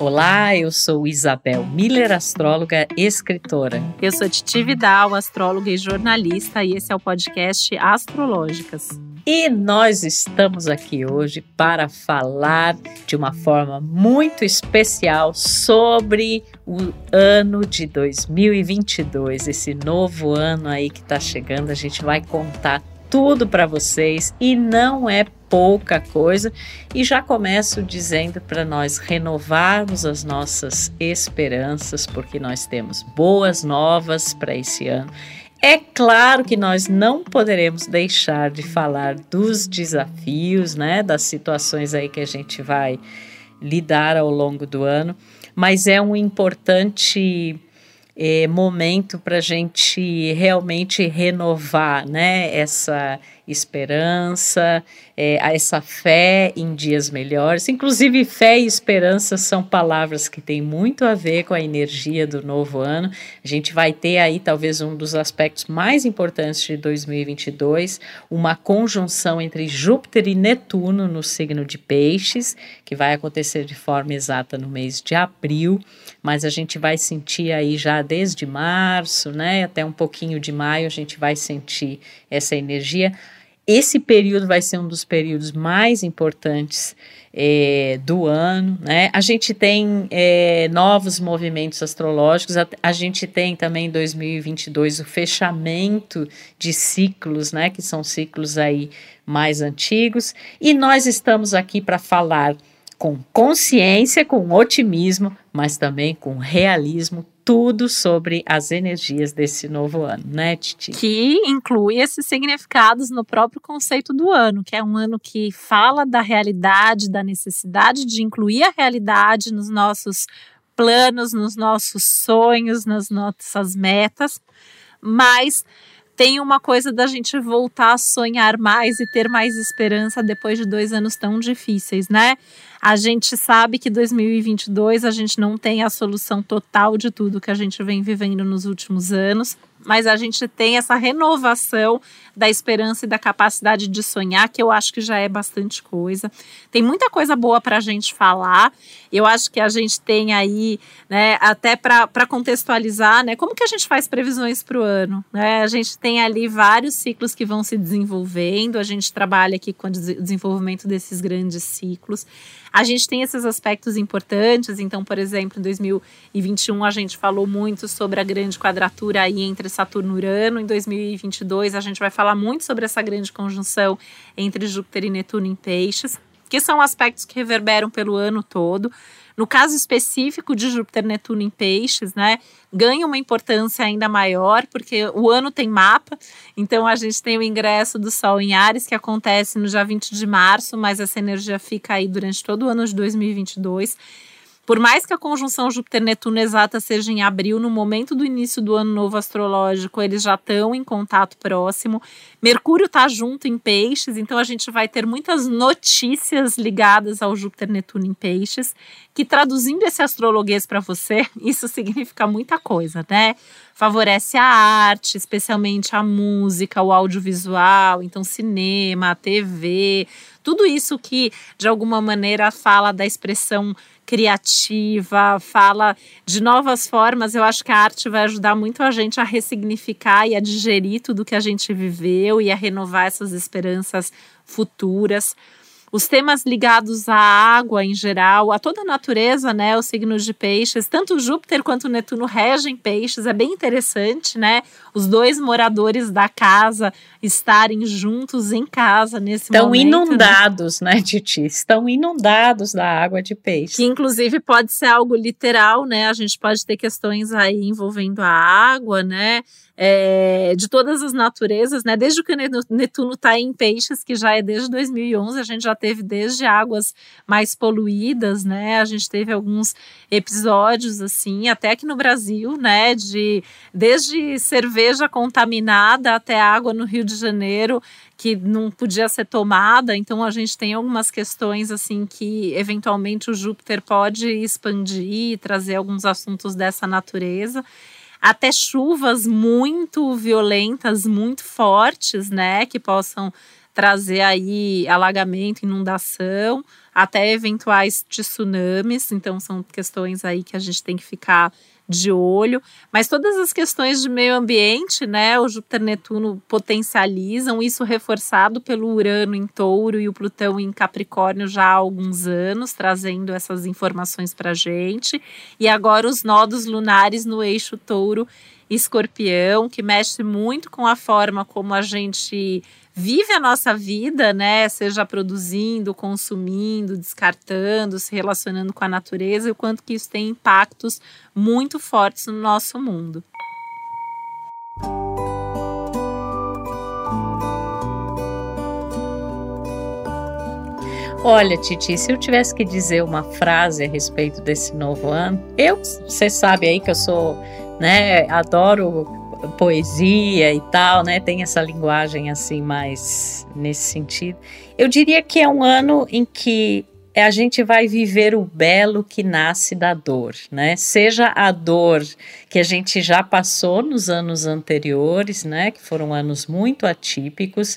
Olá, eu sou Isabel Miller, astróloga e escritora. Eu sou Titi Vidal, astróloga e jornalista, e esse é o podcast Astrológicas. E nós estamos aqui hoje para falar de uma forma muito especial sobre o ano de 2022, esse novo ano aí que está chegando. A gente vai contar tudo para vocês e não é pouca coisa. E já começo dizendo para nós renovarmos as nossas esperanças, porque nós temos boas novas para esse ano. É claro que nós não poderemos deixar de falar dos desafios, né, das situações aí que a gente vai lidar ao longo do ano, mas é um importante é, momento para a gente realmente renovar né, essa esperança, é, essa fé em dias melhores. Inclusive, fé e esperança são palavras que têm muito a ver com a energia do novo ano. A gente vai ter aí, talvez, um dos aspectos mais importantes de 2022, uma conjunção entre Júpiter e Netuno no signo de Peixes, que vai acontecer de forma exata no mês de abril, mas a gente vai sentir aí já desde março, né, até um pouquinho de maio, a gente vai sentir essa energia esse período vai ser um dos períodos mais importantes é, do ano. Né? A gente tem é, novos movimentos astrológicos, a, a, gente tem também em 2022 o fechamento de ciclos, né? que são ciclos aí mais antigos, e nós estamos aqui para falar com consciência, com otimismo, mas também com realismo tudo sobre as energias desse novo ano, né, Titi? Que inclui esses significados no próprio conceito do ano, que é um ano que fala da realidade, da necessidade de incluir a realidade nos nossos planos, nos nossos sonhos, nas nossas metas, mas tem uma coisa da gente voltar a sonhar mais e ter mais esperança depois de dois anos tão difíceis, né? A gente sabe que 2022 a gente não tem a solução total de tudo que a gente vem vivendo nos últimos anos, mas a gente tem essa renovação da esperança e da capacidade de sonhar, que eu acho que já é bastante coisa. Tem muita coisa boa para a gente falar. Eu acho que a gente tem aí, né, até para contextualizar, né, como que a gente faz previsões para o ano. Né? A gente tem ali vários ciclos que vão se desenvolvendo, a gente trabalha aqui com o desenvolvimento desses grandes ciclos. A gente tem esses aspectos importantes, então, por exemplo, em 2021 a gente falou muito sobre a grande quadratura aí entre Saturno e Urano, em 2022 a gente vai falar muito sobre essa grande conjunção entre Júpiter e Netuno em Peixes, que são aspectos que reverberam pelo ano todo. No caso específico de Júpiter Netuno em Peixes, né, ganha uma importância ainda maior, porque o ano tem mapa, então a gente tem o ingresso do Sol em Ares, que acontece no dia 20 de março, mas essa energia fica aí durante todo o ano de 2022. Por mais que a conjunção Júpiter-Netuno exata seja em abril, no momento do início do ano novo astrológico, eles já estão em contato próximo. Mercúrio está junto em Peixes, então a gente vai ter muitas notícias ligadas ao Júpiter-Netuno em Peixes, que traduzindo esse astrologuês para você, isso significa muita coisa, né? Favorece a arte, especialmente a música, o audiovisual, então cinema, TV, tudo isso que de alguma maneira fala da expressão criativa, fala de novas formas. Eu acho que a arte vai ajudar muito a gente a ressignificar e a digerir tudo que a gente viveu e a renovar essas esperanças futuras. Os temas ligados à água em geral, a toda a natureza, né? Os signos de peixes, tanto Júpiter quanto Netuno regem peixes, é bem interessante, né? Os dois moradores da casa estarem juntos em casa nesse Estão momento. Estão né? inundados, né, né Titi? Estão inundados da água de peixe. Que inclusive pode ser algo literal, né? A gente pode ter questões aí envolvendo a água, né? É, de todas as naturezas, né? Desde que o Netuno está em peixes, que já é desde 2011, a gente já teve desde águas mais poluídas, né? A gente teve alguns episódios assim, até aqui no Brasil, né? De desde cerveja contaminada até água no Rio de Janeiro que não podia ser tomada. Então a gente tem algumas questões assim que eventualmente o Júpiter pode expandir, trazer alguns assuntos dessa natureza até chuvas muito violentas, muito fortes, né, que possam trazer aí alagamento, inundação, até eventuais tsunamis. Então, são questões aí que a gente tem que ficar de olho, mas todas as questões de meio ambiente, né, o Júpiter Netuno potencializam isso reforçado pelo Urano em Touro e o Plutão em Capricórnio já há alguns anos, trazendo essas informações para gente. E agora os nodos lunares no eixo Touro Escorpião, que mexe muito com a forma como a gente vive a nossa vida, né? Seja produzindo, consumindo, descartando, se relacionando com a natureza e o quanto que isso tem impactos muito fortes no nosso mundo. Olha, Titi, se eu tivesse que dizer uma frase a respeito desse novo ano, eu, você sabe aí que eu sou, né, adoro poesia e tal, né? Tem essa linguagem assim mais nesse sentido. Eu diria que é um ano em que a gente vai viver o belo que nasce da dor, né? Seja a dor que a gente já passou nos anos anteriores, né? Que foram anos muito atípicos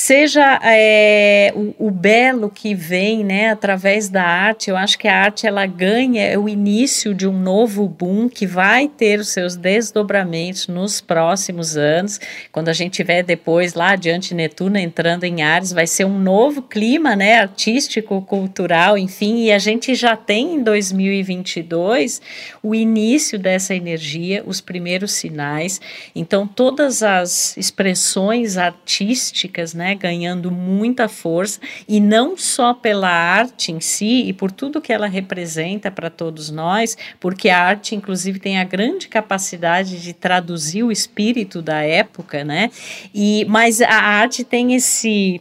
seja é, o, o, belo que vem, né, através da arte. Eu acho que a arte ela ganha o início de um novo boom que vai ter os seus desdobramentos nos próximos anos. Quando a gente tiver depois lá adiante Netuno entrando em Ares, vai ser um novo clima, né, artístico, cultural, enfim. E a gente já tem em 2022 o início dessa energia, os primeiros sinais. Então todas as expressões artísticas, né né, ganhando muita força e não só pela arte em si e por tudo que ela representa para todos nós, porque a arte inclusive tem a grande capacidade de traduzir o espírito da época, né? E mas a arte tem esse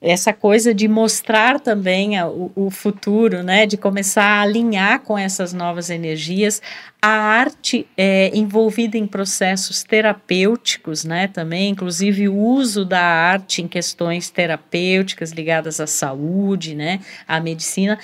essa coisa de mostrar também o, o, futuro, né, de começar a alinhar com essas novas energias, a arte é envolvida em processos terapêuticos, né, também, inclusive o uso da arte em questões terapêuticas ligadas à saúde, né, à medicina,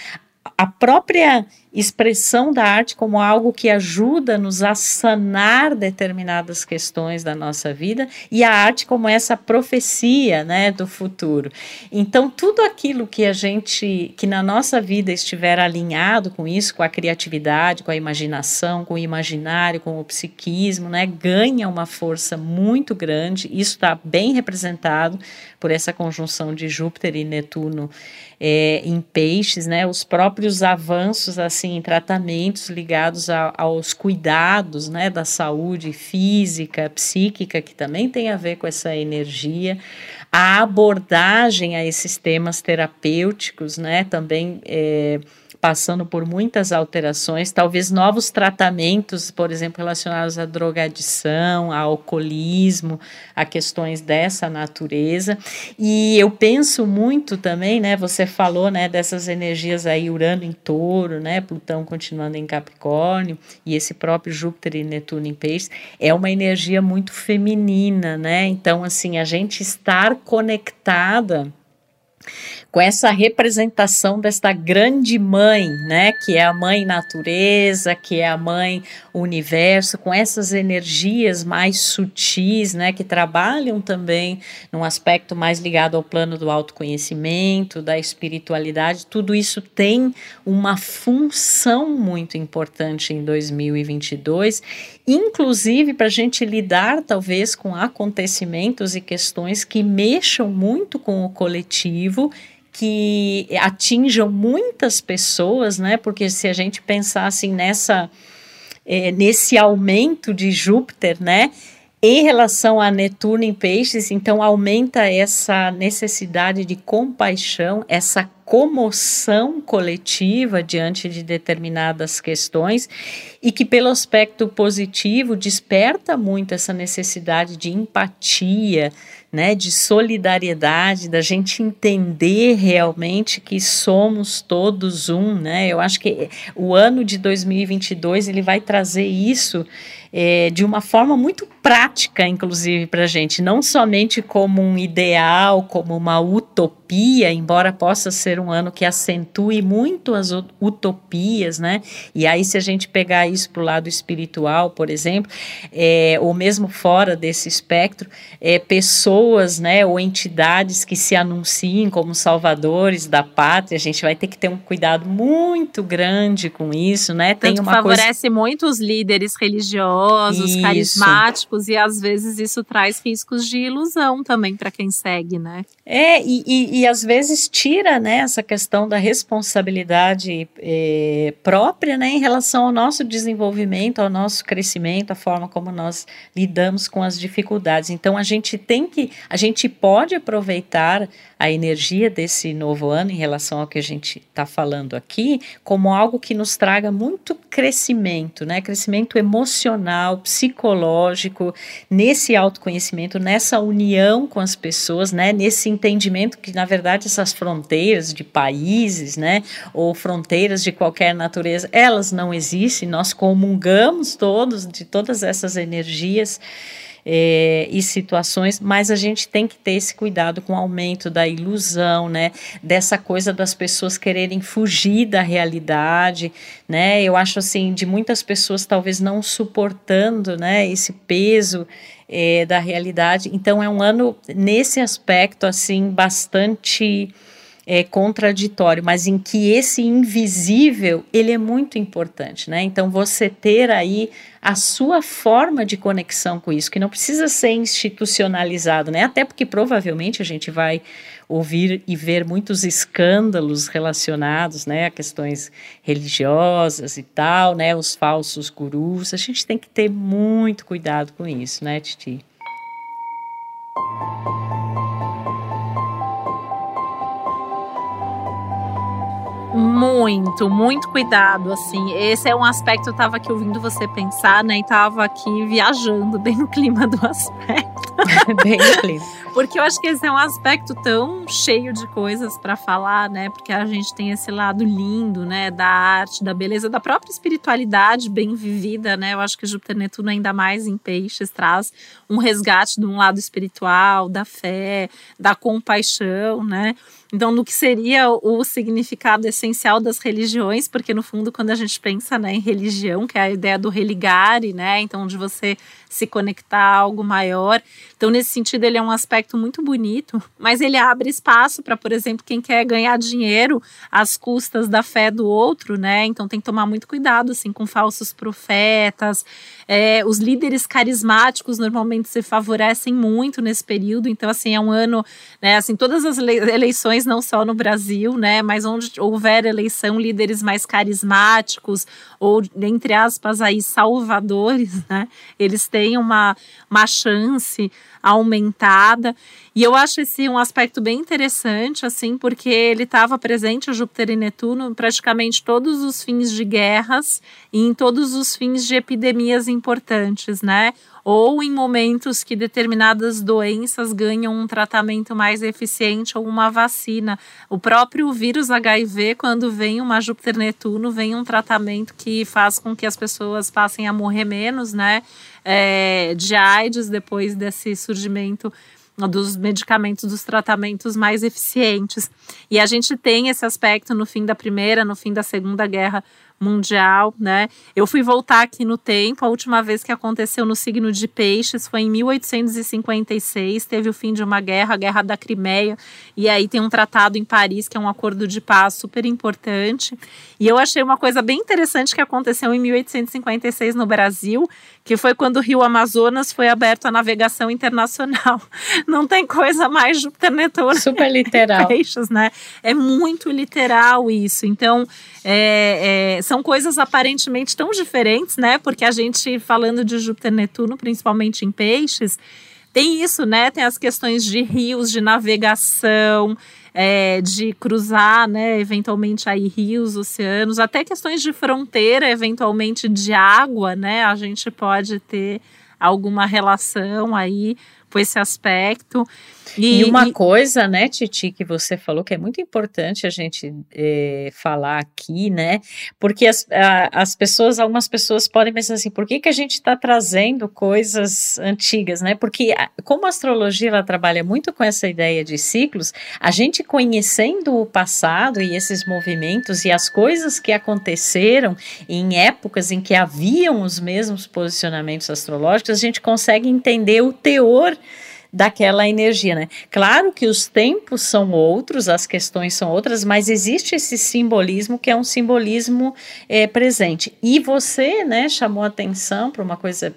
a própria expressão da arte como algo que ajuda-nos a sanar determinadas questões da nossa vida e a arte como essa profecia, né, do futuro. Então, tudo aquilo que a gente, que na nossa vida estiver alinhado com isso, com a criatividade, com a imaginação, com o imaginário, com o psiquismo, né, ganha uma força muito grande. Isso está bem representado por essa conjunção de Júpiter e Netuno é, em peixes, né, os próprios avanços assim em tratamentos ligados a, aos cuidados, né, da saúde física, psíquica, que também tem a ver com essa energia, a abordagem a esses temas terapêuticos, né, também é, passando por muitas alterações, talvez novos tratamentos, por exemplo, relacionados à drogadição, ao alcoolismo, a questões dessa natureza. E eu penso muito também, né, você falou, né, dessas energias aí Urano em Touro, né, Plutão continuando em Capricórnio e esse próprio Júpiter e Netuno em Peixes, é uma energia muito feminina, né? Então assim, a gente estar conectada com essa representação desta grande mãe, né, que é a mãe natureza, que é a mãe universo, com essas energias mais sutis, né, que trabalham também num aspecto mais ligado ao plano do autoconhecimento, da espiritualidade, tudo isso tem uma função muito importante em 2022, inclusive para a gente lidar talvez com acontecimentos e questões que mexam muito com o coletivo que atinjam muitas pessoas, né? Porque se a gente pensar assim nessa é, nesse aumento de Júpiter, né? Em relação a Netuno em Peixes, então aumenta essa necessidade de compaixão, essa comoção coletiva diante de determinadas questões e que, pelo aspecto positivo, desperta muito essa necessidade de empatia, né, de solidariedade, da gente entender realmente que somos todos um, né? Eu acho que o ano de 2022 ele vai trazer isso é, de uma forma muito prática, inclusive, para a gente, não somente como um ideal, como uma utopia, embora possa ser um ano que acentue muito as utopias, né? E aí, se a gente pegar isso para o lado espiritual, por exemplo, é, ou mesmo fora desse espectro, é, pessoas, né, ou entidades que se anunciem como salvadores da pátria, a gente vai ter que ter um cuidado muito grande com isso, né? Tem Tanto uma favorece coisa... muito os líderes religiosos, isso. carismáticos e às vezes isso traz riscos de ilusão também para quem segue, né? É, e, e, e, às vezes tira né, essa questão da responsabilidade é, própria né, em relação ao nosso desenvolvimento, ao nosso crescimento, a forma como nós lidamos com as dificuldades. Então a gente tem que, a gente pode aproveitar a energia desse novo ano em relação ao que a gente está falando aqui, como algo que nos traga muito crescimento, né? Crescimento emocional, psicológico, nesse autoconhecimento, nessa união com as pessoas, né? Nesse entendimento que, na verdade, essas fronteiras de países, né? Ou fronteiras de qualquer natureza, elas não existem, nós comungamos todos de todas essas energias é, e situações, mas a gente tem que ter esse cuidado com o aumento da ilusão, né? Dessa coisa das pessoas quererem fugir da realidade, né? Eu acho assim, de muitas pessoas talvez não suportando, né? Esse peso é, da realidade. Então é um ano nesse aspecto assim bastante é, contraditório, mas em que esse invisível ele é muito importante, né? Então você ter aí a sua forma de conexão com isso, que não precisa ser institucionalizado, né? Até porque provavelmente a gente vai ouvir e ver muitos escândalos relacionados, né, a questões religiosas e tal, né, os falsos gurus. A gente tem que ter muito cuidado com isso, né, Titi? Muito, muito cuidado, assim. Esse é um aspecto, eu tava aqui ouvindo você pensar, né? E tava aqui viajando bem no clima do aspecto. bem clima. Porque eu acho que esse é um aspecto tão cheio de coisas para falar, né? Porque a gente tem esse lado lindo, né? Da arte, da beleza, da própria espiritualidade bem vivida, né? Eu acho que Júpiter Netuno, ainda mais em peixes, traz um resgate de um lado espiritual, da fé, da compaixão, né? Então, no que seria o significado essencial das religiões, porque no fundo, quando a gente pensa né, em religião, que é a ideia do religare, né? Então, de você se conectar a algo maior. Então, nesse sentido, ele é um aspecto muito bonito, mas ele abre espaço para, por exemplo, quem quer ganhar dinheiro às custas da fé do outro, né? Então, tem que tomar muito cuidado, assim, com falsos profetas. É, os líderes carismáticos normalmente se favorecem muito nesse período. Então, assim, é um ano, né? Assim, todas as eleições, não só no Brasil, né? Mas onde houver eleição, líderes mais carismáticos ou, entre aspas, aí, salvadores, né? Eles têm uma, uma chance aumentada. E eu acho esse um aspecto bem interessante, assim, porque ele estava presente, Júpiter e Netuno, praticamente todos os fins de guerras e em todos os fins de epidemias importantes, né? ou em momentos que determinadas doenças ganham um tratamento mais eficiente ou uma vacina. O próprio vírus HIV, quando vem uma Júpiter Netuno, vem um tratamento que faz com que as pessoas passem a morrer menos, né? É, de AIDS depois desse surgimento dos medicamentos, dos tratamentos mais eficientes. E a gente tem esse aspecto no fim da Primeira, no fim da Segunda Guerra mundial, né? Eu fui voltar aqui no tempo, a última vez que aconteceu no signo de Peixes foi em 1856, teve o fim de uma guerra, a Guerra da Crimeia, e aí tem um tratado em Paris que é um acordo de paz super importante. E eu achei uma coisa bem interessante que aconteceu em 1856 no Brasil, que foi quando o Rio Amazonas foi aberto à navegação internacional. Não tem coisa mais Júpiter Netuno. Super literal. Peixes, né? É muito literal isso. Então, é, é, são coisas aparentemente tão diferentes, né? Porque a gente, falando de Júpiter Netuno, principalmente em peixes, tem isso, né? Tem as questões de rios, de navegação, é, de cruzar, né, eventualmente aí rios, oceanos, até questões de fronteira, eventualmente de água, né, a gente pode ter alguma relação aí com esse aspecto. E, e uma e... coisa, né, Titi, que você falou que é muito importante a gente é, falar aqui, né? Porque as, a, as pessoas, algumas pessoas podem pensar assim, por que, que a gente está trazendo coisas antigas, né? Porque como a astrologia ela trabalha muito com essa ideia de ciclos, a gente conhecendo o passado e esses movimentos e as coisas que aconteceram em épocas em que haviam os mesmos posicionamentos astrológicos, a gente consegue entender o teor daquela energia, né? Claro que os tempos são outros, as questões são outras, mas existe esse simbolismo que é um simbolismo é, presente. E você, né, chamou atenção para uma coisa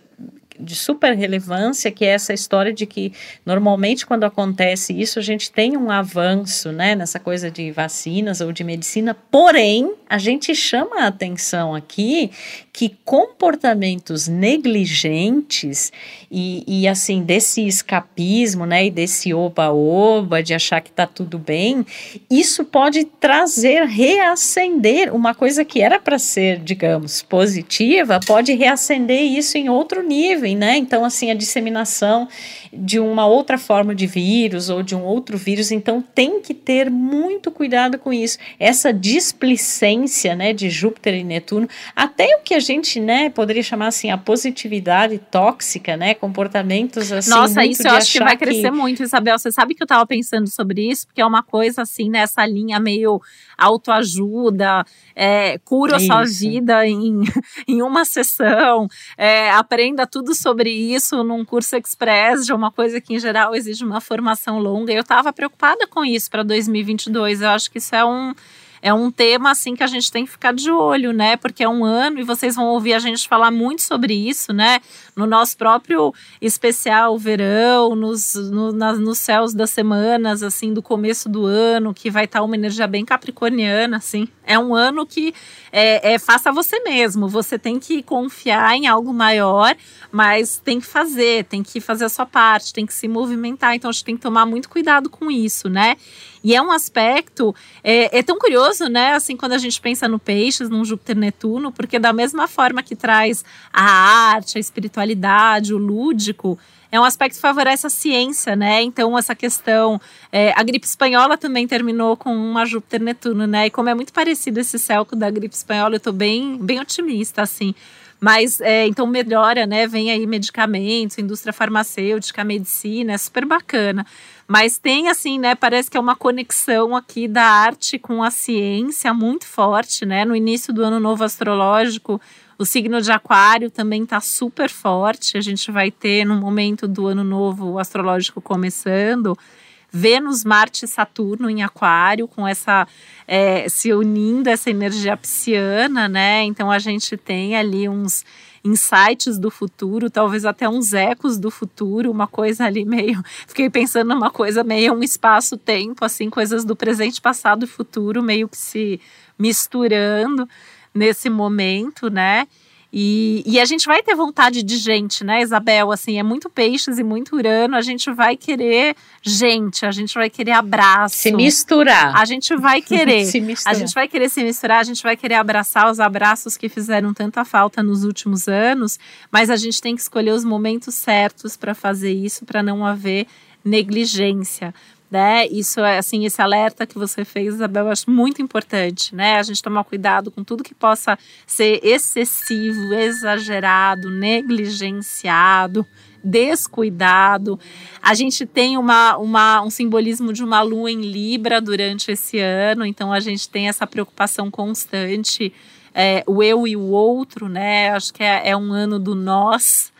de super relevância, que é essa história de que normalmente quando acontece isso, a gente tem um avanço, né, nessa coisa de vacinas ou de medicina, porém, a gente chama a atenção aqui que comportamentos negligentes e, e assim, desse escapismo, né, e desse oba-oba, de achar que tá tudo bem, isso pode trazer, reacender uma coisa que era para ser, digamos, positiva, pode reacender isso em outro nível, né? Então, assim, a disseminação de uma outra forma de vírus ou de um outro vírus, então tem que ter muito cuidado com isso. Essa displicência, né, de Júpiter e Netuno, até o que a gente, né, poderia chamar assim a positividade tóxica, né, comportamentos assim. Nossa, isso eu acho que vai crescer que... muito, Isabel. Você sabe que eu estava pensando sobre isso, porque é uma coisa assim nessa linha meio autoajuda, é, cura a sua vida em, em uma sessão, é, aprenda tudo sobre isso num curso express de uma coisa que em geral exige uma formação longa. Eu estava preocupada com isso para 2022. Eu acho que isso é um é um tema assim que a gente tem que ficar de olho, né? Porque é um ano e vocês vão ouvir a gente falar muito sobre isso, né? No nosso próprio especial verão, nos, no, nas, nos céus das semanas, assim, do começo do ano, que vai estar uma energia bem capricorniana, assim. É um ano que é, é faça você mesmo. Você tem que confiar em algo maior, mas tem que fazer, tem que fazer a sua parte, tem que se movimentar. Então a gente tem que tomar muito cuidado com isso, né? E é um aspecto, é, é, tão curioso, né? Assim, quando a gente pensa no Peixes, num Júpiter-Netuno, porque da mesma forma que traz a arte, a espiritualidade, o lúdico, é um aspecto que favorece a ciência, né? Então, essa questão. É, a gripe espanhola também terminou com uma Júpiter-Netuno, né? E como é muito parecido esse céu com o da gripe espanhola, eu tô bem, bem otimista, assim. Mas é, então melhora, né? Vem aí medicamentos, indústria farmacêutica, medicina, é super bacana. Mas tem assim, né? Parece que é uma conexão aqui da arte com a ciência muito forte, né? No início do ano novo astrológico, o signo de Aquário também está super forte. A gente vai ter no momento do ano novo astrológico começando. Vênus, Marte e Saturno em Aquário, com essa é, se unindo essa energia pisciana, né? Então a gente tem ali uns insights do futuro, talvez até uns ecos do futuro, uma coisa ali meio. Fiquei pensando numa coisa meio um espaço-tempo, assim, coisas do presente, passado e futuro meio que se misturando nesse momento, né? E, e, a gente vai ter vontade de gente, né, Isabel? Assim, é muito peixes e muito urano. A gente vai querer gente, a gente vai querer abraço. Se misturar. A gente vai querer. se misturar. A gente vai querer se misturar, a gente vai querer abraçar os abraços que fizeram tanta falta nos últimos anos, mas a gente tem que escolher os momentos certos para fazer isso, para não haver negligência né? Isso é assim, esse alerta que você fez, Isabel, eu acho muito importante, né? A gente tomar cuidado com tudo que possa ser excessivo, exagerado, negligenciado, descuidado. A gente tem uma, uma, um simbolismo de uma lua em Libra durante esse ano, então a gente tem essa preocupação constante, é, o eu e o outro, né? Acho que é, é um ano do nós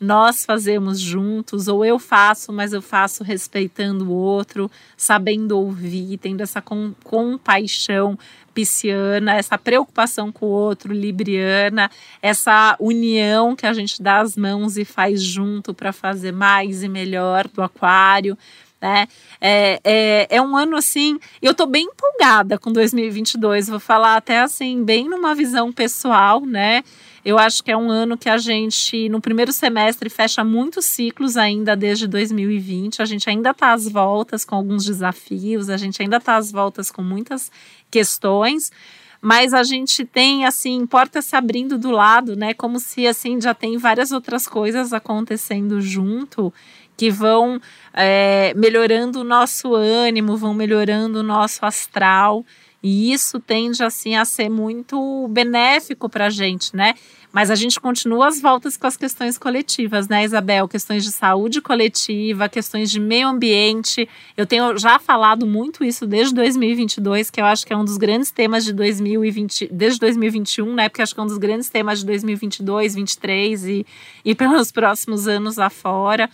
nós fazemos juntos, ou eu faço, mas eu faço respeitando o outro, sabendo ouvir, tendo essa com, compaixão pisciana, essa preocupação com o outro, libriana, essa união que a gente dá as mãos e faz junto para fazer mais e melhor do aquário. Né? É, é, é um ano assim, eu tô bem empolgada com 2022, vou falar até assim, bem numa visão pessoal, né? Eu acho que é um ano que a gente, no primeiro semestre, fecha muitos ciclos ainda desde 2020. A gente ainda está às voltas com alguns desafios, a gente ainda está às voltas com muitas questões mas a gente tem assim portas se abrindo do lado, né? Como se assim já tem várias outras coisas acontecendo junto que vão é, melhorando o nosso ânimo, vão melhorando o nosso astral. E isso tende assim a ser muito benéfico para a gente, né? Mas a gente continua as voltas com as questões coletivas, né, Isabel? Questões de saúde coletiva, questões de meio ambiente. Eu tenho já falado muito isso desde 2022, que eu acho que é um dos grandes temas de 2020, desde 2021, né? Porque acho que é um dos grandes temas de 2022, 2023 e, e pelos próximos anos afora.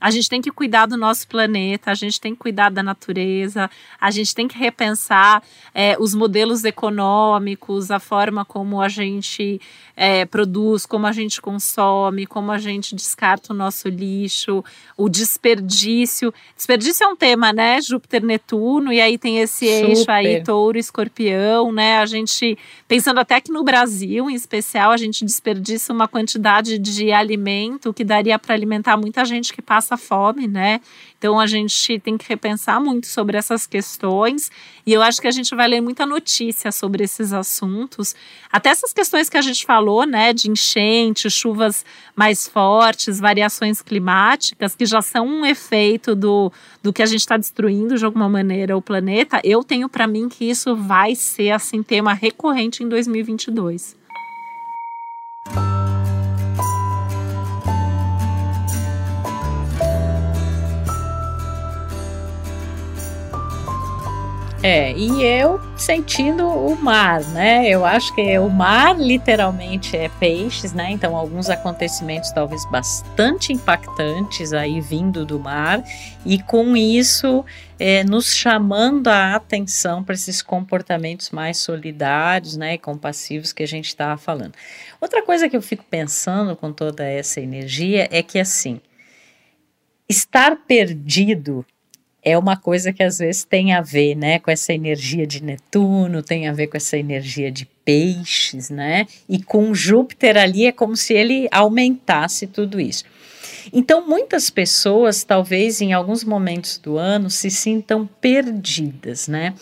A gente tem que cuidar do nosso planeta, a gente tem que cuidar da natureza, a gente tem que repensar é, os modelos econômicos, a forma como a gente é, produz, como a gente consome, como a gente descarta o nosso lixo, o desperdício. Desperdício é um tema, né? Júpiter-Netuno, e aí tem esse Super. eixo aí, touro-escorpião, né? A gente, pensando até que no Brasil, em especial, a gente desperdiça uma quantidade de alimento que daria para alimentar muita gente que passa fome, né? Então a gente tem que repensar muito sobre essas questões e eu acho que a gente vai ler muita notícia sobre esses assuntos, até essas questões que a gente falou, né, de enchente, chuvas mais fortes, variações climáticas, que já são um efeito do, do que a gente está destruindo de alguma maneira o planeta. Eu tenho para mim que isso vai ser assim tema recorrente em 2022. É, e eu sentindo o mar, né? Eu acho que o mar literalmente é peixes, né? Então, alguns acontecimentos talvez bastante impactantes aí vindo do mar, e com isso é, nos chamando a atenção para esses comportamentos mais solidários, né? E compassivos que a gente estava falando. Outra coisa que eu fico pensando com toda essa energia é que, assim, estar perdido é uma coisa que às vezes tem a ver, né, com essa energia de Netuno, tem a ver com essa energia de Peixes, né? E com Júpiter ali é como se ele aumentasse tudo isso. Então, muitas pessoas, talvez em alguns momentos do ano, se sintam perdidas, né?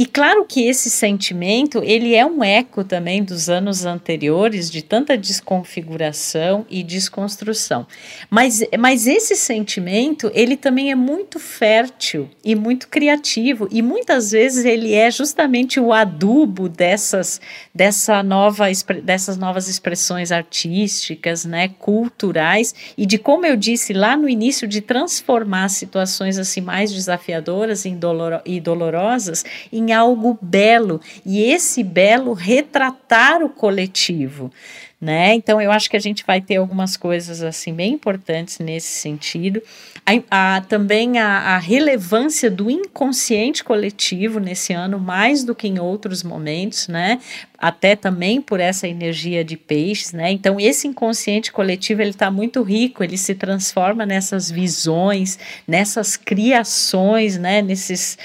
E claro que esse sentimento, ele é um eco também dos anos anteriores de tanta desconfiguração e desconstrução. Mas, mas esse sentimento, ele também é muito fértil e muito criativo e muitas vezes ele é justamente o adubo dessas dessa nova dessas novas expressões artísticas, né, culturais e de como eu disse lá no início de transformar situações assim mais desafiadoras e dolorosas algo belo e esse belo retratar o coletivo. Né? Então eu acho que a gente vai ter algumas coisas assim bem importantes nesse sentido. A, a, também a, a, relevância do inconsciente coletivo nesse ano, mais do que em outros momentos, né? até também por essa energia de peixes, né? Então esse inconsciente coletivo ele está muito rico, ele se transforma nessas visões, nessas criações, né? Nesses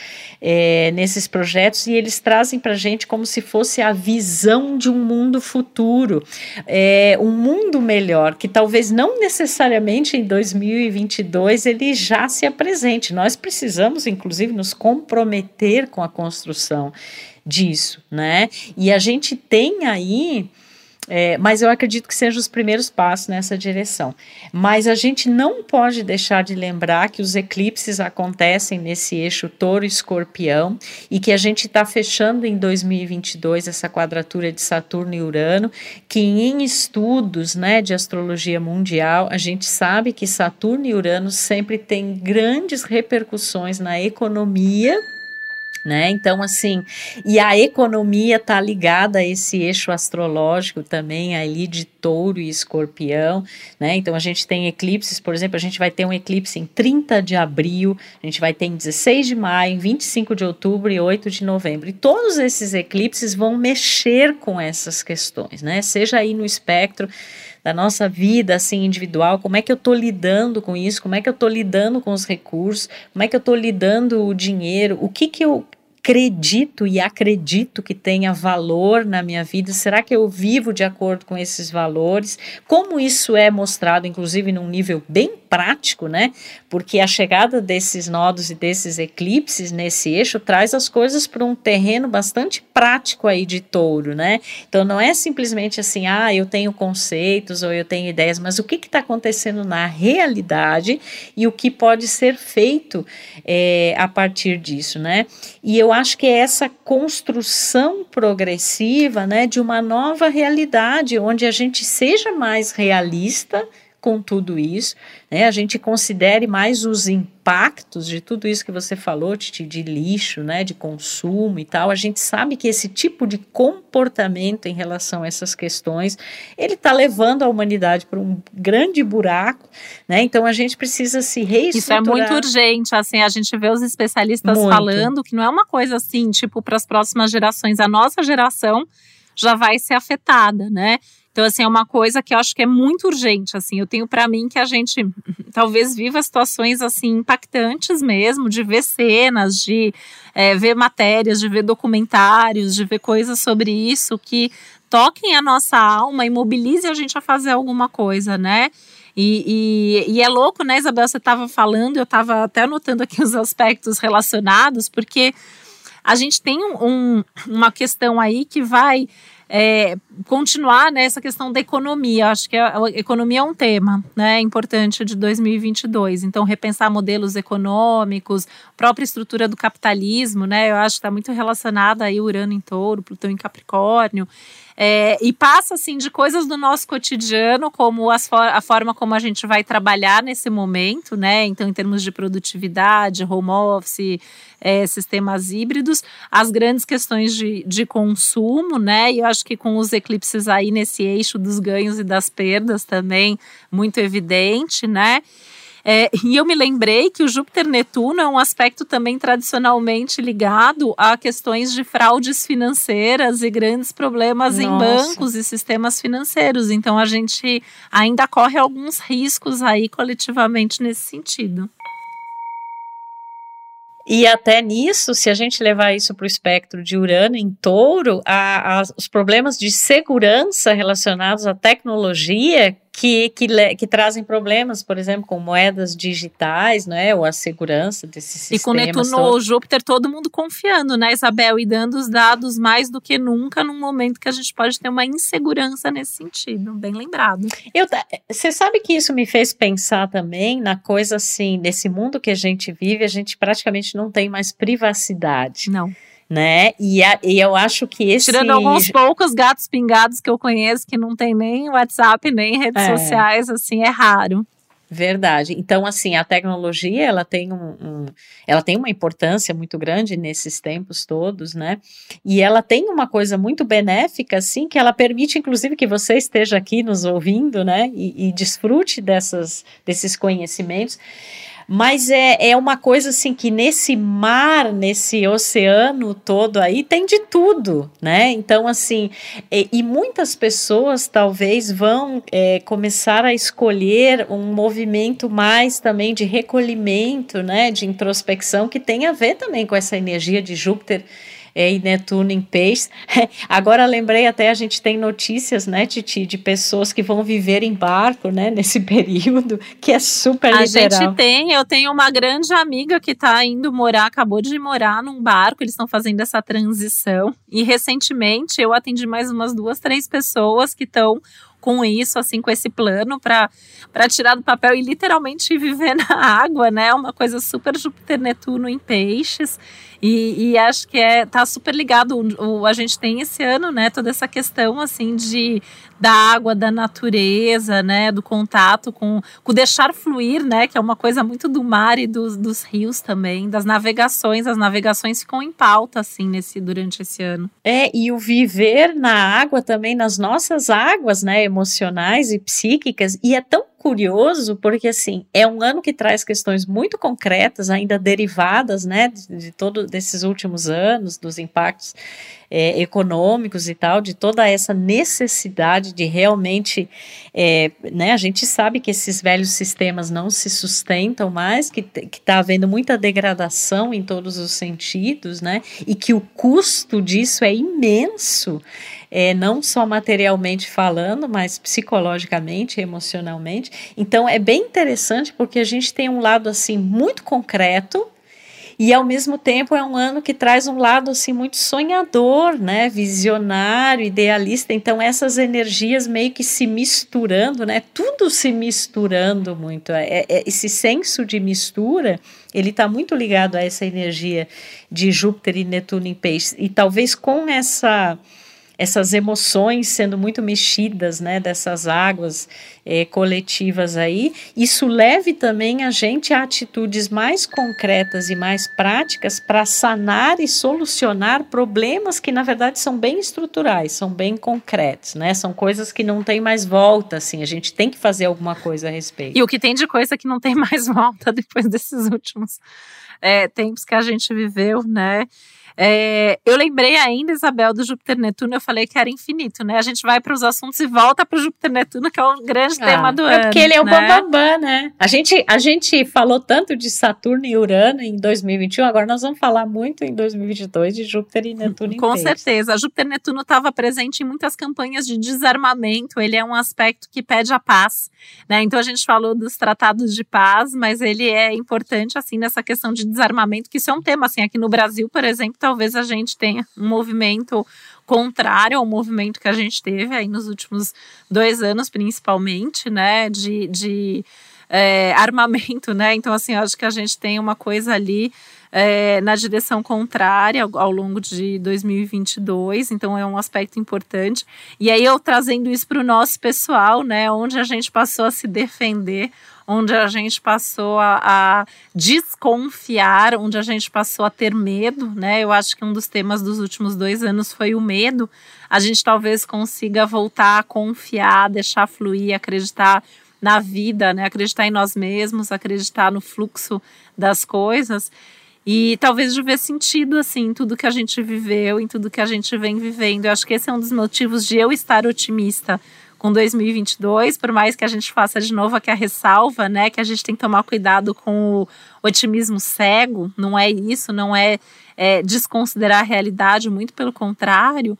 é, nesses projetos e eles trazem para gente como se fosse a visão de um mundo futuro, é, um mundo melhor que talvez não necessariamente em 2022 ele já se apresente. Nós precisamos inclusive nos comprometer com a construção disso, né? E a gente tem aí. É, mas eu acredito que sejam os primeiros passos nessa direção. Mas a gente não pode deixar de lembrar que os eclipses acontecem nesse eixo touro-escorpião e que a gente está fechando em 2022 essa quadratura de Saturno e Urano, que em estudos né, de astrologia mundial, a gente sabe que Saturno e Urano sempre têm grandes repercussões na economia né? Então, assim, e a economia está ligada a esse eixo astrológico também, ali de touro e escorpião, né? Então, a gente tem eclipses, por exemplo, a gente vai ter um eclipse em 30 de abril, a gente vai ter em 16 de maio, em 25 de outubro e 8 de novembro. E todos esses eclipses vão mexer com essas questões, né? Seja aí no espectro da nossa vida assim individual, como é que eu estou lidando com isso, como é que eu estou lidando com os recursos, como é que eu estou lidando o dinheiro, o que que eu acredito e acredito que tenha valor na minha vida? Será que eu vivo de acordo com esses valores? Como isso é mostrado, inclusive, num nível bem prático, né? Porque a chegada desses nodos e desses eclipses nesse eixo traz as coisas para um terreno bastante prático aí de touro, né? Então não é simplesmente assim, ah, eu tenho conceitos ou eu tenho ideias, mas o que está acontecendo na realidade e o que pode ser feito é, a partir disso, né? E eu acho que é essa construção progressiva, né, de uma nova realidade onde a gente seja mais realista com tudo isso, né? A gente considere mais os impactos de tudo isso que você falou, Titi, de lixo, né? De consumo e tal. A gente sabe que esse tipo de comportamento em relação a essas questões, ele está levando a humanidade para um grande buraco, né? Então a gente precisa se reestruturar. Isso é muito urgente, assim, a gente vê os especialistas muito. falando que não é uma coisa assim, tipo, para as próximas gerações. A nossa geração já vai ser afetada, né? Então, assim, é uma coisa que eu acho que é muito urgente, assim. Eu tenho para mim que a gente talvez viva situações, assim, impactantes mesmo, de ver cenas, de é, ver matérias, de ver documentários, de ver coisas sobre isso que toquem a nossa alma e mobilizem a gente a fazer alguma coisa, né? E, e, e, é louco, né, Isabel? Você estava falando, eu estava até anotando aqui os aspectos relacionados, porque a gente tem um, uma questão aí que vai é, continuar nessa questão da economia. Acho que a, a, economia é um tema né, importante de 2022. Então, repensar modelos econômicos, própria estrutura do capitalismo, né? Eu acho que está muito relacionada aí Urano em touro, Plutão em Capricórnio. É, e passa assim de coisas do nosso cotidiano, como as for a forma como a gente vai trabalhar nesse momento, né? Então, em termos de produtividade, home office, é, sistemas híbridos, as grandes questões de, de consumo, né? E eu acho que com os eclipses aí nesse eixo dos ganhos e das perdas também, muito evidente, né? É, e eu me lembrei que o Júpiter-Netuno é um aspecto também tradicionalmente ligado a questões de fraudes financeiras e grandes problemas Nossa. em bancos e sistemas financeiros. Então a gente ainda corre alguns riscos aí coletivamente nesse sentido. E até nisso, se a gente levar isso para o espectro de Urano em touro, a, a, os problemas de segurança relacionados à tecnologia que, que, que, trazem problemas, por exemplo, com moedas digitais, né, ou a segurança desses sistemas. E com Netuno ou Júpiter, todo mundo confiando, né, Isabel, e dando os dados mais do que nunca num momento que a gente pode ter uma insegurança nesse sentido, bem lembrado. Você sabe que isso me fez pensar também na coisa assim, nesse mundo que a gente vive, a gente praticamente não tem mais privacidade. Não né? E, a, e eu acho que esse. Tirando alguns poucos gatos pingados que eu conheço que não tem nem WhatsApp, nem redes é. sociais, assim, é raro. Verdade. Então, assim, a tecnologia ela tem um, um, ela tem uma importância muito grande nesses tempos todos, né? E ela tem uma coisa muito benéfica, assim, que ela permite, inclusive, que você esteja aqui nos ouvindo, né? E, e desfrute dessas, desses conhecimentos. Mas é, é uma coisa assim que nesse mar, nesse oceano todo aí, tem de tudo, né? Então, assim, e, e muitas pessoas talvez vão é, começar a escolher um movimento mais também de recolhimento, né? De introspecção, que tem a ver também com essa energia de Júpiter e Netuno em peixes. Agora lembrei até, a gente tem notícias, né, Titi, de pessoas que vão viver em barco, né, nesse período, que é super a literal. A gente tem, eu tenho uma grande amiga que está indo morar, acabou de morar num barco, eles estão fazendo essa transição. E recentemente eu atendi mais umas duas, três pessoas que estão com isso, assim, com esse plano para tirar do papel e literalmente viver na água, né? Uma coisa super Júpiter Netuno em peixes. E, e, acho que é tá super ligado. O, o, a gente tem esse ano, né, toda essa questão assim de da água, da natureza, né, do contato com, com deixar fluir, né, que é uma coisa muito do mar e dos, dos rios também, das navegações. As navegações ficam em pauta assim nesse durante esse ano. É, e o viver na água também nas nossas águas, né, emocionais e psíquicas, e é tão curioso porque assim é um ano que traz questões muito concretas ainda derivadas né de, de todos desses últimos anos dos impactos é, econômicos e tal, de toda essa necessidade de realmente, é, né, a gente sabe que esses velhos sistemas não se sustentam mais, que está havendo muita degradação em todos os sentidos, né, e que o custo disso é imenso, é, não só materialmente falando, mas psicologicamente, emocionalmente. Então é bem interessante porque a gente tem um lado assim muito concreto e ao mesmo tempo é um ano que traz um lado assim muito sonhador, né, visionário, idealista. Então essas energias meio que se misturando, né, tudo se misturando muito. É, é esse senso de mistura, ele está muito ligado a essa energia de Júpiter e Netuno em Peixes. E talvez com essa essas emoções sendo muito mexidas, né, dessas águas é, coletivas aí, isso leve também a gente a atitudes mais concretas e mais práticas para sanar e solucionar problemas que na verdade são bem estruturais, são bem concretos, né, são coisas que não tem mais volta, assim, a gente tem que fazer alguma coisa a respeito. E o que tem de coisa que não tem mais volta depois desses últimos é, tempos que a gente viveu, né, é, eu lembrei ainda, Isabel, do Júpiter Netuno, eu falei que era infinito, né? A gente vai para os assuntos e volta para o Júpiter Netuno, que é o grande ah, tema do é ano. É porque ele é o né? bambambam, né? A gente, a gente falou tanto de Saturno e Urano em 2021, agora nós vamos falar muito em 2022 de Júpiter e Netuno. Com certeza. Júpiter Netuno estava presente em muitas campanhas de desarmamento, ele é um aspecto que pede a paz, né? Então a gente falou dos tratados de paz, mas ele é importante, assim, nessa questão de desarmamento, que isso é um tema, assim, aqui no Brasil, por exemplo, talvez a gente tenha um movimento contrário ao movimento que a gente teve aí nos últimos dois anos, principalmente, né, de, de é, armamento, né? Então, assim, acho que a gente tem uma coisa ali é, na direção contrária ao, ao, longo de 2022, então é um aspecto importante. E aí eu trazendo isso para o nosso pessoal, né, onde a gente passou a se defender, onde a gente passou a, a, desconfiar, onde a gente passou a ter medo, né? Eu acho que um dos temas dos últimos dois anos foi o medo. A gente talvez consiga voltar a confiar, deixar fluir, acreditar na vida, né? Acreditar em nós mesmos, acreditar no fluxo das coisas. E talvez de ver sentido, assim, em tudo que a gente viveu, em tudo que a gente vem vivendo. Eu acho que esse é um dos motivos de eu estar otimista com 2022, por mais que a gente faça de novo aqui a ressalva, né, que a gente tem que tomar cuidado com o otimismo cego, não é isso, não é, é desconsiderar a realidade, muito pelo contrário,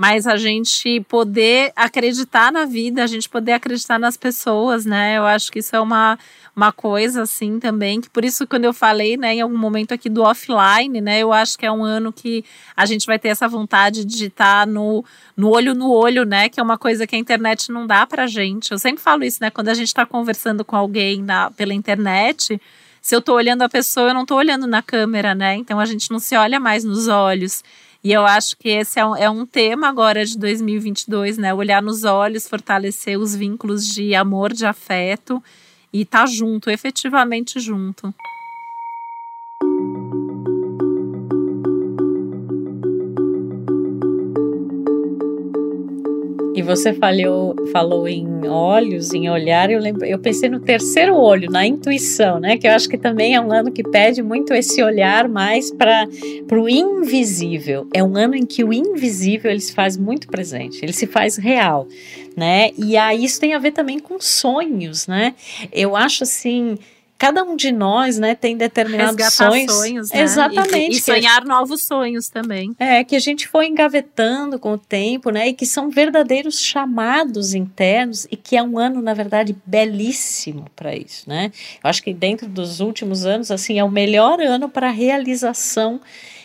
mas a gente poder acreditar na vida, a gente poder acreditar nas pessoas, né? Eu acho que isso é uma, uma coisa assim também, que por isso quando eu falei, né, em algum momento aqui do offline, né, eu acho que é um ano que a gente vai ter essa vontade de estar no, no olho no olho, né, que é uma coisa que a internet não dá pra gente. Eu sempre falo isso, né, quando a gente está conversando com alguém na, pela internet, se eu tô olhando a pessoa, eu não tô olhando na câmera, né? Então a gente não se olha mais nos olhos. E eu acho que esse é um, é um tema agora de 2022, né? Olhar nos olhos, fortalecer os vínculos de amor, de afeto e estar tá junto, efetivamente junto. E você falou, falou em olhos, em olhar, eu, lembro, eu pensei no terceiro olho, na intuição, né? Que eu acho que também é um ano que pede muito esse olhar mais para o invisível. É um ano em que o invisível ele se faz muito presente, ele se faz real, né? E aí isso tem a ver também com sonhos, né? Eu acho assim cada um de nós, né, tem determinados Resgatar sonhos. sonhos né? Exatamente. E, e sonhar novos sonhos também. É, que a gente foi engavetando com o tempo, né, e que são verdadeiros chamados internos e que é um ano, na verdade, belíssimo para isso, né? Eu acho que dentro dos últimos anos, assim, é o melhor ano para a realização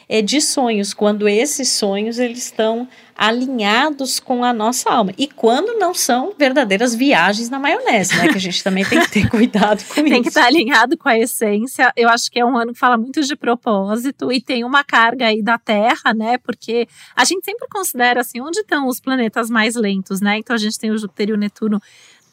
é, de sonhos, quando esses sonhos eles estão alinhados com a nossa alma. E quando não são verdadeiras viagens na maionese, né? Que a gente também tem que ter cuidado com tem isso. Tem que estar alinhado com a essência. Eu acho que é um ano que fala muito de propósito e tem uma carga aí da Terra, né? Porque a gente sempre considera assim, onde estão os planetas mais lentos, né? Então a gente tem o Júpiter e o Netuno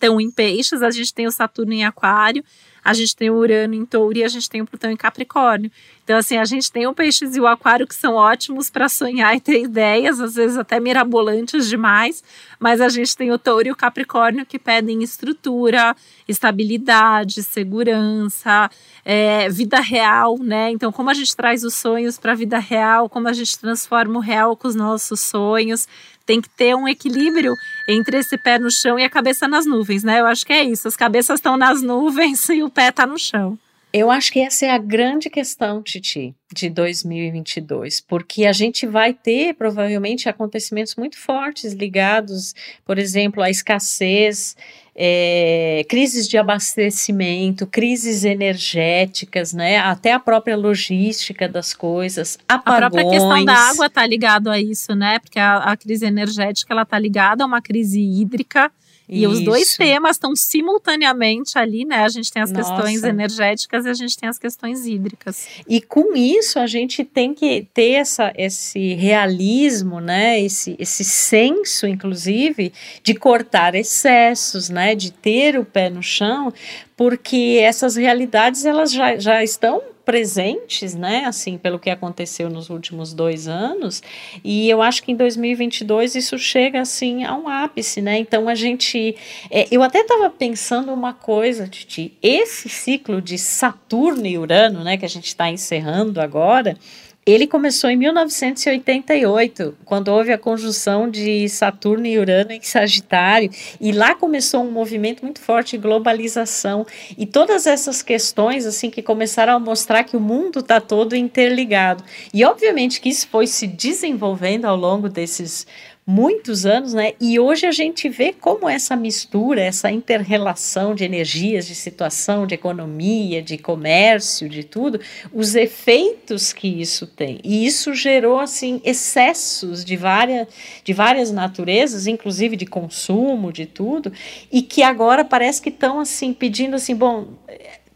estão em peixes, a gente tem o Saturno em aquário, a gente tem o Urano em Touro e a gente tem o Plutão em Capricórnio. Então, assim, a gente tem o Peixes e o Aquário que são ótimos para sonhar e ter ideias, às vezes até mirabolantes demais, mas a gente tem o Touro e o Capricórnio que pedem estrutura, estabilidade, segurança, é, vida real, né? Então, como a gente traz os sonhos para a vida real, como a gente transforma o real com os nossos sonhos tem que ter um equilíbrio entre esse pé no chão e a cabeça nas nuvens, né? Eu acho que é isso. As cabeças estão nas nuvens e o pé está no chão. Eu acho que essa é a grande questão, Titi, de 2022, porque a gente vai ter provavelmente acontecimentos muito fortes ligados, por exemplo, à escassez, é, crises de abastecimento, crises energéticas, né? Até a própria logística das coisas, apagões. A própria questão da água está ligado a isso, né? Porque a, a crise energética ela está ligada a uma crise hídrica e os dois temas estão simultaneamente ali, né? A gente tem as Nossa. questões energéticas e a gente tem as questões hídricas. E com isso a gente tem que ter essa, esse realismo, né? Esse, esse senso, inclusive, de cortar excessos, né? De ter o pé no chão, porque essas realidades elas já, já estão presentes, né, assim, pelo que aconteceu nos últimos dois anos, e eu acho que em 2022 isso chega, assim, a um ápice, né, então a gente, é, eu até estava pensando uma coisa, Titi, esse ciclo de Saturno e Urano, né, que a gente está encerrando agora, ele começou em 1988, quando houve a conjunção de Saturno e Urano em Sagitário, e lá começou um movimento muito forte de globalização e todas essas questões assim que começaram a mostrar que o mundo está todo interligado. E obviamente que isso foi se desenvolvendo ao longo desses muitos anos, né? E hoje a gente vê como essa mistura, essa interrelação de energias, de situação, de economia, de comércio, de tudo, os efeitos que isso tem. E isso gerou assim excessos de várias de várias naturezas, inclusive de consumo, de tudo, e que agora parece que estão assim pedindo assim, bom,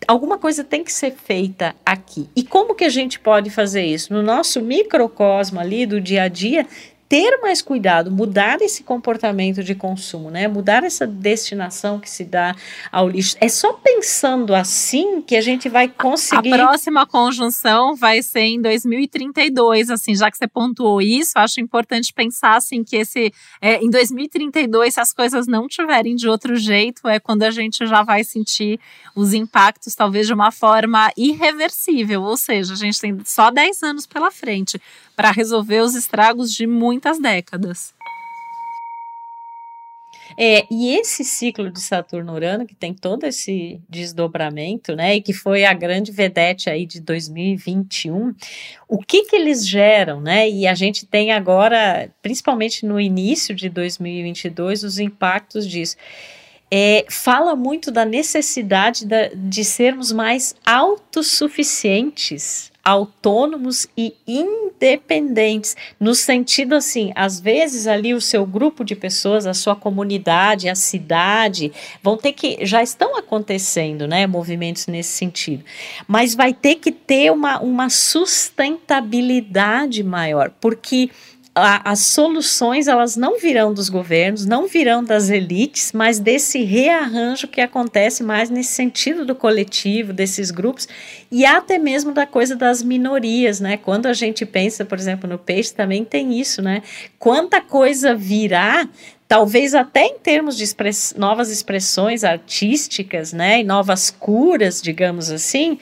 alguma coisa tem que ser feita aqui. E como que a gente pode fazer isso? No nosso microcosmo ali do dia a dia, ter mais cuidado, mudar esse comportamento de consumo, né? Mudar essa destinação que se dá ao lixo. É só pensando assim que a gente vai conseguir. A próxima conjunção vai ser em 2032, assim, já que você pontuou isso, acho importante pensar assim que esse é, em 2032, se as coisas não tiverem de outro jeito, é quando a gente já vai sentir os impactos, talvez de uma forma irreversível, ou seja, a gente tem só 10 anos pela frente para resolver os estragos de muitas décadas. É, e esse ciclo de Saturno-Urano, que tem todo esse desdobramento, né, e que foi a grande vedete aí de 2021, o que que eles geram, né, e a gente tem agora, principalmente no início de 2022, os impactos disso. É, fala muito da necessidade da, de sermos mais autossuficientes autônomos e independentes, no sentido assim, às vezes ali o seu grupo de pessoas, a sua comunidade, a cidade, vão ter que, já estão acontecendo, né, movimentos nesse sentido, mas vai ter que ter uma, uma sustentabilidade maior, porque a, as soluções elas não virão dos governos, não virão das elites, mas desse rearranjo que acontece mais nesse sentido do coletivo, desses grupos e até mesmo da coisa das minorias, né? Quando a gente pensa, por exemplo, no peixe, também tem isso, né? Quanta coisa virá talvez até em termos de express novas expressões artísticas, né, e novas curas, digamos assim,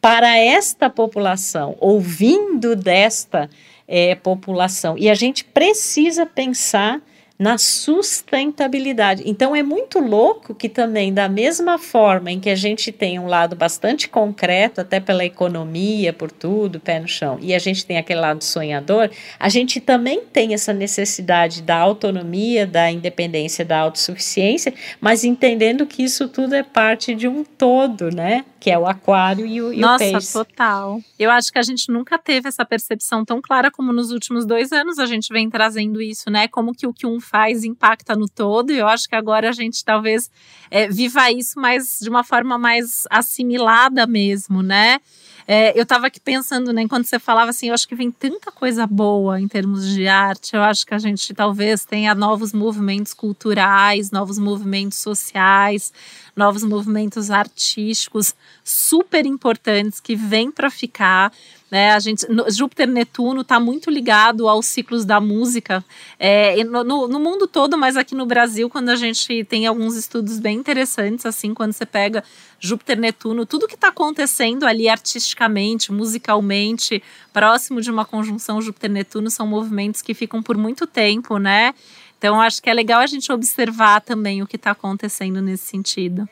para esta população, ouvindo desta é, população. E a gente precisa pensar na sustentabilidade. Então é muito louco que também da mesma forma em que a gente tem um lado bastante concreto, até pela economia, por tudo, pé no chão, e a gente tem aquele lado sonhador, a gente também tem essa necessidade da autonomia, da independência, da autossuficiência, mas entendendo que isso tudo é parte de um todo, né? Que é o aquário e o, e Nossa, o peixe. Nossa, total. Eu acho que a gente nunca teve essa percepção tão clara como nos últimos dois anos a gente vem trazendo isso, né? Como que o que um faz impacta no todo, e eu acho que agora a gente talvez é, viva isso mais de uma forma mais assimilada mesmo, né? É, eu estava aqui pensando, né, enquanto você falava assim, eu acho que vem tanta coisa boa em termos de arte. Eu acho que a gente talvez tenha novos movimentos culturais, novos movimentos sociais, novos movimentos artísticos super importantes que vêm para ficar. Né, a gente, Júpiter Netuno está muito ligado aos ciclos da música é, no, no, mundo todo, mas aqui no Brasil, quando a gente tem alguns estudos bem interessantes, assim, quando você pega Júpiter Netuno, tudo que está acontecendo ali artisticamente, musicalmente, próximo de uma conjunção Júpiter Netuno, são movimentos que ficam por muito tempo, né? Então, acho que é legal a gente observar também o que está acontecendo nesse sentido.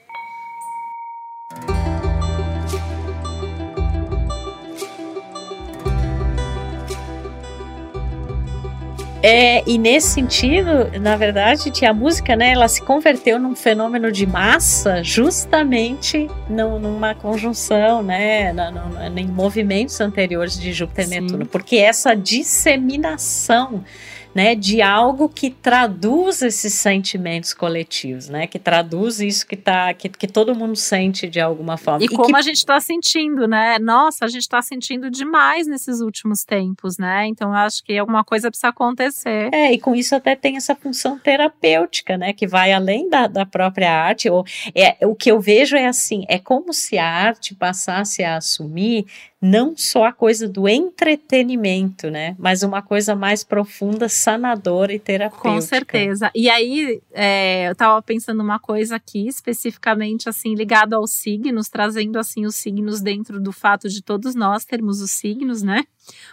É, e nesse sentido, na verdade, a música, né, ela se converteu num fenômeno de massa justamente no, numa conjunção, né, na, em movimentos anteriores de Júpiter e Netuno, porque essa disseminação né, de algo que traduz esses sentimentos coletivos, né, que traduz isso que tá, que, que todo mundo sente de alguma forma. E, e como que... a gente está sentindo, né? Nossa, a gente está sentindo demais nesses últimos tempos, né? Então eu acho que alguma coisa precisa acontecer. É, e com isso até tem essa função terapêutica, né, que vai além da, da própria arte. Ou, é, o que eu vejo é assim, é como se a arte passasse a assumir não só a coisa do entretenimento, né? Mas uma coisa mais profunda, sanadora e terapêutica. Com certeza. E aí, é, eu estava pensando uma coisa aqui, especificamente assim, ligado aos signos, trazendo assim os signos dentro do fato de todos nós termos os signos, né?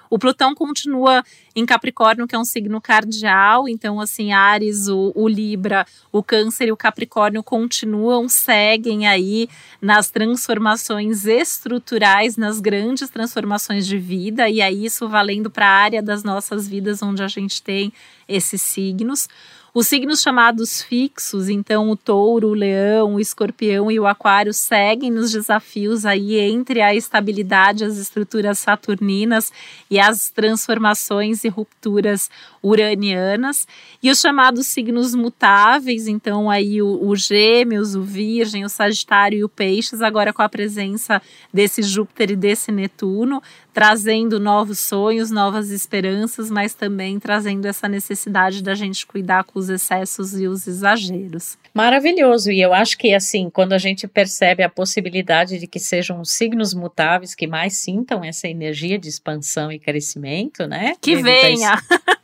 O Plutão continua em Capricórnio, que é um signo cardial, então, assim, Ares, o, o, Libra, o Câncer e o Capricórnio continuam, seguem aí nas transformações estruturais, nas grandes transformações de vida, e aí isso valendo para a área das nossas vidas onde a gente tem esses signos. Os signos chamados fixos, então o touro, o leão, o escorpião e o aquário seguem nos desafios aí entre a estabilidade, as estruturas saturninas e as transformações e rupturas uranianas. E os chamados signos mutáveis, então aí o, o gêmeos, o virgem, o sagitário e o peixes, agora com a presença desse Júpiter e desse Netuno, trazendo novos sonhos, novas esperanças, mas também trazendo essa necessidade da gente cuidar com os excessos e os exageros. Maravilhoso, e eu acho que assim, quando a gente percebe a possibilidade de que sejam os signos mutáveis que mais sintam essa energia de expansão e crescimento, né? Que venha!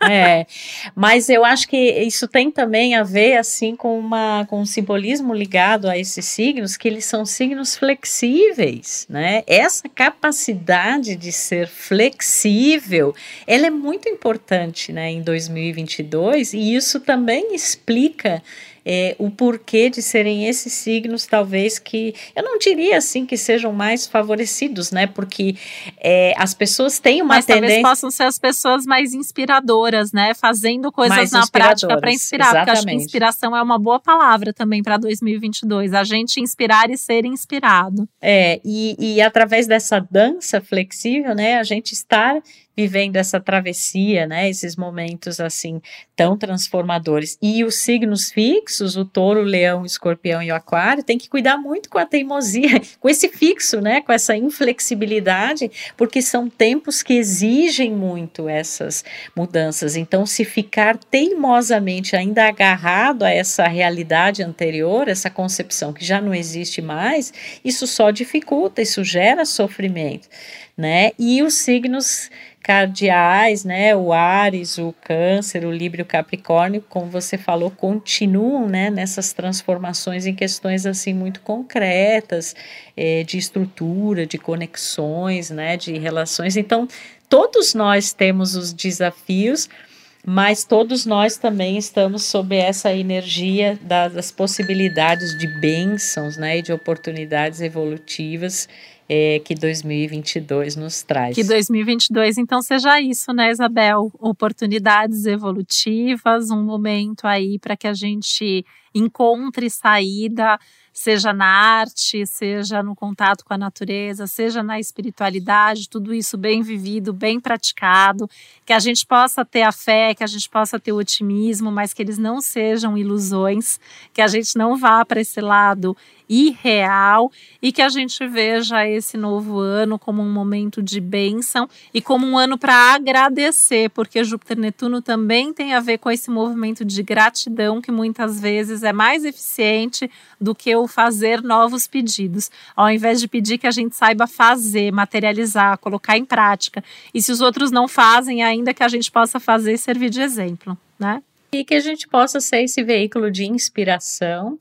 É, mas eu acho que isso tem também a ver assim com uma com um simbolismo ligado a esses signos, que eles são signos flexíveis, né? Essa capacidade de ser flexível, ela é muito importante, né, em 2022, e isso também explica é, o porquê de serem esses signos, talvez que eu não diria assim que sejam mais favorecidos, né? Porque é, as pessoas têm uma Mas tendência. Talvez possam ser as pessoas mais inspiradoras, né? Fazendo coisas mais na prática para inspirar. Exatamente. Porque acho que inspiração é uma boa palavra também para 2022. A gente inspirar e ser inspirado. É, e, e através dessa dança flexível, né? A gente estar vivendo essa travessia, né, esses momentos assim tão transformadores. E os signos fixos, o touro, o leão, o escorpião e o aquário, tem que cuidar muito com a teimosia, com esse fixo, né, com essa inflexibilidade, porque são tempos que exigem muito essas mudanças. Então, se ficar teimosamente ainda agarrado a essa realidade anterior, essa concepção que já não existe mais, isso só dificulta, isso gera sofrimento, né? E os signos cardeais, né, o Ares, o Câncer, o Libra e o Capricórnio, como você falou, continuam, né, nessas transformações em questões assim muito concretas, é, de estrutura, de conexões, né, de relações. Então, todos nós temos os desafios, mas todos nós também estamos sob essa energia das possibilidades de bênçãos, né, e de oportunidades evolutivas é, que 2022 nos traz. Que 2022 então seja isso, né, Isabel? Oportunidades evolutivas, um momento aí para que a gente encontre saída seja na arte, seja no contato com a natureza, seja na espiritualidade, tudo isso bem vivido, bem praticado, que a gente possa ter a fé, que a gente possa ter o otimismo, mas que eles não sejam ilusões, que a gente não vá para esse lado irreal e que a gente veja esse novo ano como um momento de bênção e como um ano para agradecer, porque Júpiter Netuno também tem a ver com esse movimento de gratidão que muitas vezes é mais eficiente do que o fazer novos pedidos. Ao invés de pedir que a gente saiba fazer, materializar, colocar em prática. E se os outros não fazem, ainda que a gente possa fazer e servir de exemplo, né? E que a gente possa ser esse veículo de inspiração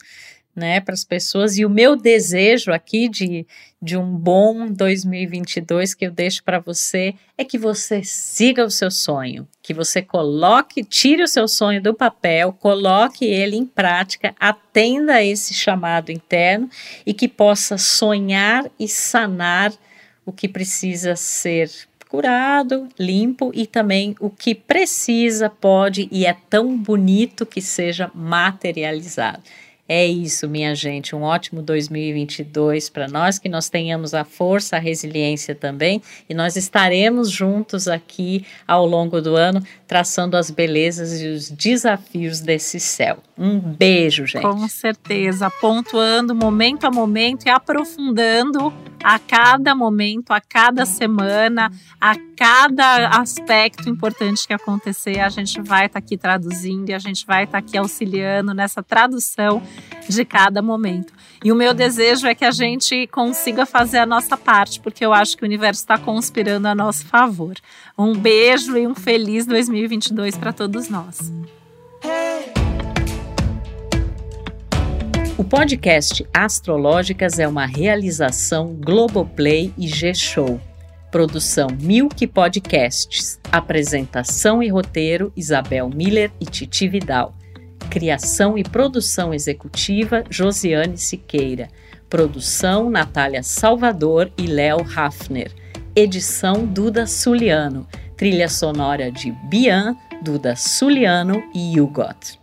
né, para as pessoas. E o meu desejo aqui de, de um bom 2022 que eu deixo para você é que você siga o seu sonho, que você coloque, tire o seu sonho do papel, coloque ele em prática, atenda a esse chamado interno e que possa sonhar e sanar o que precisa ser curado, limpo e também o que precisa, pode e é tão bonito que seja materializado. É isso, minha gente. Um ótimo 2022 para nós, que nós tenhamos a força, a resiliência também, e nós estaremos juntos aqui ao longo do ano, traçando as belezas e os desafios desse céu. Um beijo, gente. Com certeza, pontuando momento a momento e aprofundando a cada momento, a cada semana, a cada aspecto importante que acontecer, a gente vai estar tá aqui traduzindo e a gente vai estar tá aqui auxiliando nessa tradução de cada momento. E o meu desejo é que a gente consiga fazer a nossa parte, porque eu acho que o universo está conspirando a nosso favor. Um beijo e um feliz 2022 para todos nós. O podcast Astrológicas é uma realização Globoplay e G-Show. Produção Milk Podcasts. Apresentação e roteiro Isabel Miller e Titi Vidal. Criação e produção executiva Josiane Siqueira. Produção Natália Salvador e Léo Hafner. Edição Duda Suliano. Trilha sonora de Bian, Duda Suliano e Hugot.